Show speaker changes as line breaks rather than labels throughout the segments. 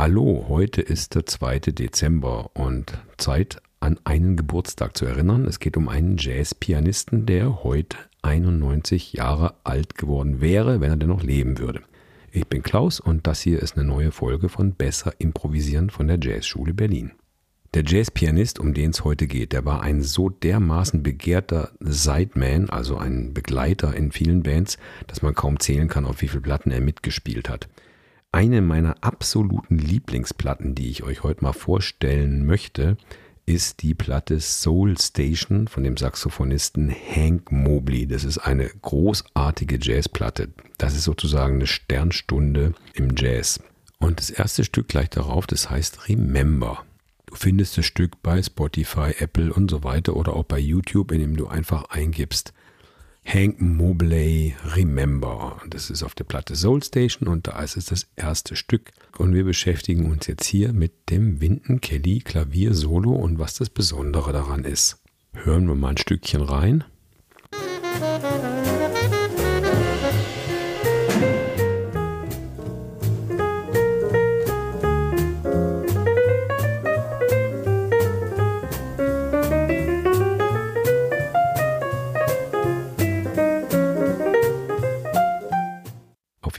Hallo, heute ist der 2. Dezember und Zeit an einen Geburtstag zu erinnern. Es geht um einen Jazzpianisten, der heute 91 Jahre alt geworden wäre, wenn er denn noch leben würde. Ich bin Klaus und das hier ist eine neue Folge von Besser Improvisieren von der Jazzschule Berlin. Der Jazzpianist, um den es heute geht, der war ein so dermaßen begehrter Sideman, also ein Begleiter in vielen Bands, dass man kaum zählen kann, auf wie viele Platten er mitgespielt hat. Eine meiner absoluten Lieblingsplatten, die ich euch heute mal vorstellen möchte, ist die Platte Soul Station von dem Saxophonisten Hank Mobley. Das ist eine großartige Jazzplatte. Das ist sozusagen eine Sternstunde im Jazz. Und das erste Stück gleich darauf, das heißt Remember. Du findest das Stück bei Spotify, Apple und so weiter oder auch bei YouTube, indem du einfach eingibst Hank Mobley Remember. Das ist auf der Platte Soul Station und da ist es das erste Stück. Und wir beschäftigen uns jetzt hier mit dem Winton Kelly Klavier Solo und was das Besondere daran ist. Hören wir mal ein Stückchen rein.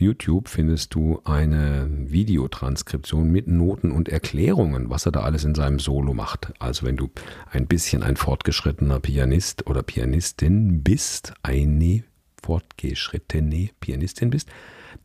YouTube findest du eine Videotranskription mit Noten und Erklärungen, was er da alles in seinem Solo macht. Also wenn du ein bisschen ein fortgeschrittener Pianist oder Pianistin bist, eine fortgeschrittene Pianistin bist,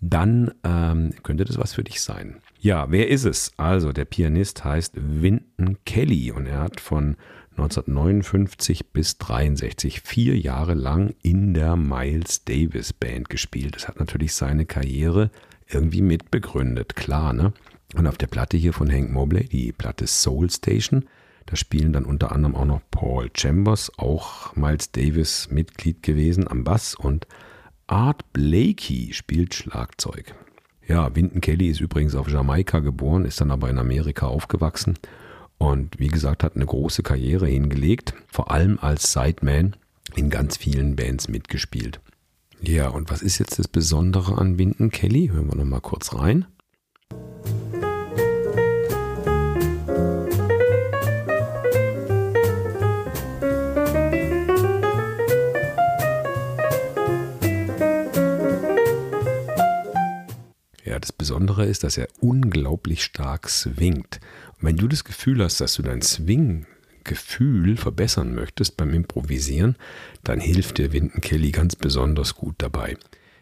dann ähm, könnte das was für dich sein. Ja, wer ist es? Also der Pianist heißt Winton Kelly und er hat von 1959 bis 63 vier Jahre lang in der Miles Davis Band gespielt. Das hat natürlich seine Karriere irgendwie mitbegründet, klar, ne? Und auf der Platte hier von Hank Mobley, die Platte Soul Station, da spielen dann unter anderem auch noch Paul Chambers, auch Miles Davis Mitglied gewesen am Bass und Art Blakey spielt Schlagzeug. Ja, Winton Kelly ist übrigens auf Jamaika geboren, ist dann aber in Amerika aufgewachsen und wie gesagt, hat eine große Karriere hingelegt, vor allem als Sideman in ganz vielen Bands mitgespielt. Ja, und was ist jetzt das Besondere an Winton Kelly? Hören wir nochmal kurz rein. Ja, das Besondere ist, dass er unglaublich stark swingt. Und wenn du das Gefühl hast, dass du dein Swing-Gefühl verbessern möchtest beim Improvisieren, dann hilft dir Winton Kelly ganz besonders gut dabei.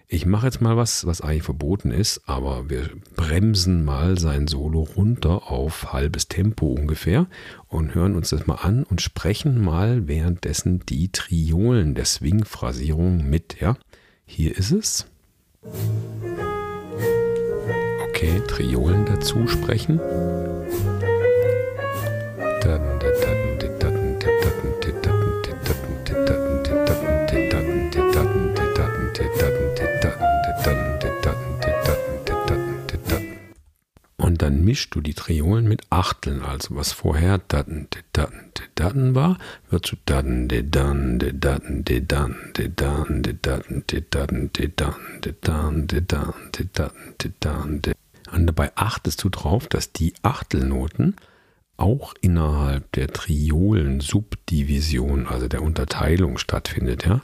Ich mache jetzt mal was, was eigentlich verboten ist, aber wir bremsen mal sein Solo runter auf halbes Tempo ungefähr und hören uns das mal an und sprechen mal währenddessen die Triolen der Swing-Phrasierung mit. Ja, hier ist es. Okay, Triolen dazu sprechen. Und dann mischst du die Triolen mit Achteln, also was vorher datten, datten, datten war, wird zu datten, datten, datten, datten, de dann, de dann, de datten, de dann, de Und dabei achtest du drauf, dass die Achtelnoten auch innerhalb der Triolen-Subdivision, also der Unterteilung stattfindet, ja,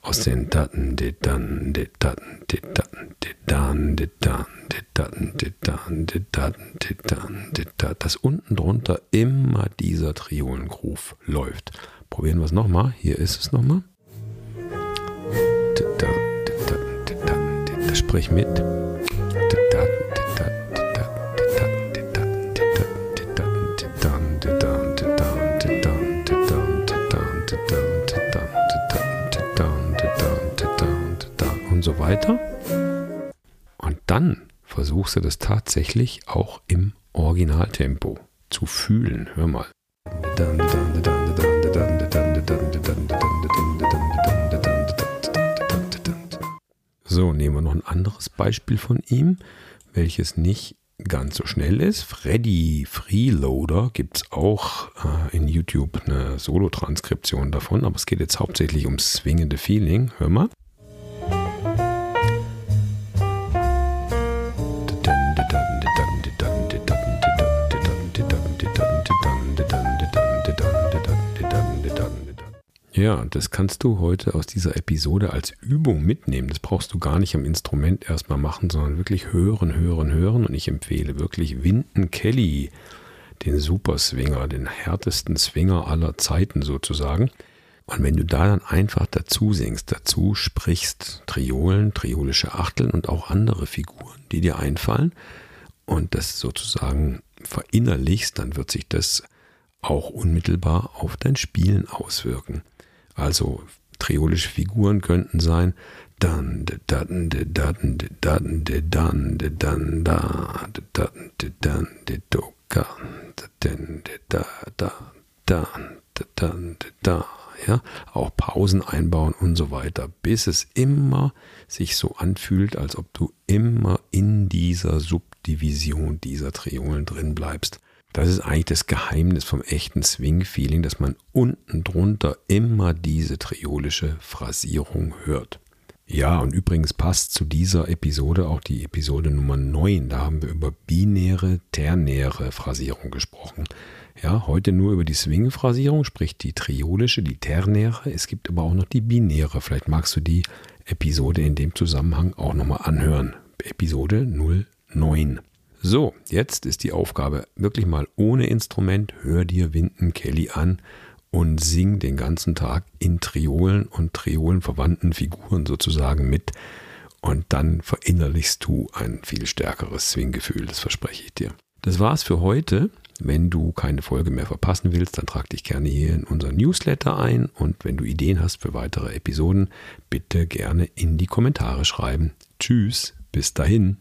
aus den Daten, de dann, de Daten, de Daten, de dann, de dann, de Daten, de dann, de Daten, de dann, de Daten, dass unten drunter immer dieser Triolengroove läuft. Probieren wir es nochmal. Hier ist es nochmal. Sprich mit. So weiter. Und dann versuchst du das tatsächlich auch im Originaltempo zu fühlen. Hör mal. So, nehmen wir noch ein anderes Beispiel von ihm, welches nicht ganz so schnell ist. Freddy Freeloader gibt es auch äh, in YouTube eine Solo-Transkription davon, aber es geht jetzt hauptsächlich ums swingende Feeling. Hör mal. Ja, das kannst du heute aus dieser Episode als Übung mitnehmen. Das brauchst du gar nicht am Instrument erstmal machen, sondern wirklich hören, hören, hören. Und ich empfehle wirklich Winton Kelly, den Super Swinger, den härtesten Swinger aller Zeiten sozusagen. Und wenn du da dann einfach dazu singst, dazu sprichst, Triolen, triolische Achteln und auch andere Figuren, die dir einfallen und das sozusagen verinnerlichst, dann wird sich das auch unmittelbar auf dein Spielen auswirken. Also triolische Figuren könnten sein dann dann dann dann dann dann da dann dann dann da da dann dann da ja auch Pausen einbauen und so weiter bis es immer sich so anfühlt als ob du immer in dieser Subdivision dieser Triolen drin bleibst das ist eigentlich das Geheimnis vom echten Swing-Feeling, dass man unten drunter immer diese triolische Phrasierung hört. Ja, und übrigens passt zu dieser Episode auch die Episode Nummer 9. Da haben wir über binäre, ternäre Phrasierung gesprochen. Ja, heute nur über die Swing-Phrasierung, sprich die triolische, die ternäre. Es gibt aber auch noch die binäre. Vielleicht magst du die Episode in dem Zusammenhang auch nochmal anhören. Episode 09. So, jetzt ist die Aufgabe wirklich mal ohne Instrument. Hör dir Winton Kelly an und sing den ganzen Tag in Triolen und Triolenverwandten Figuren sozusagen mit. Und dann verinnerlichst du ein viel stärkeres Swing-Gefühl, das verspreche ich dir. Das war's für heute. Wenn du keine Folge mehr verpassen willst, dann trag dich gerne hier in unser Newsletter ein und wenn du Ideen hast für weitere Episoden, bitte gerne in die Kommentare schreiben. Tschüss, bis dahin.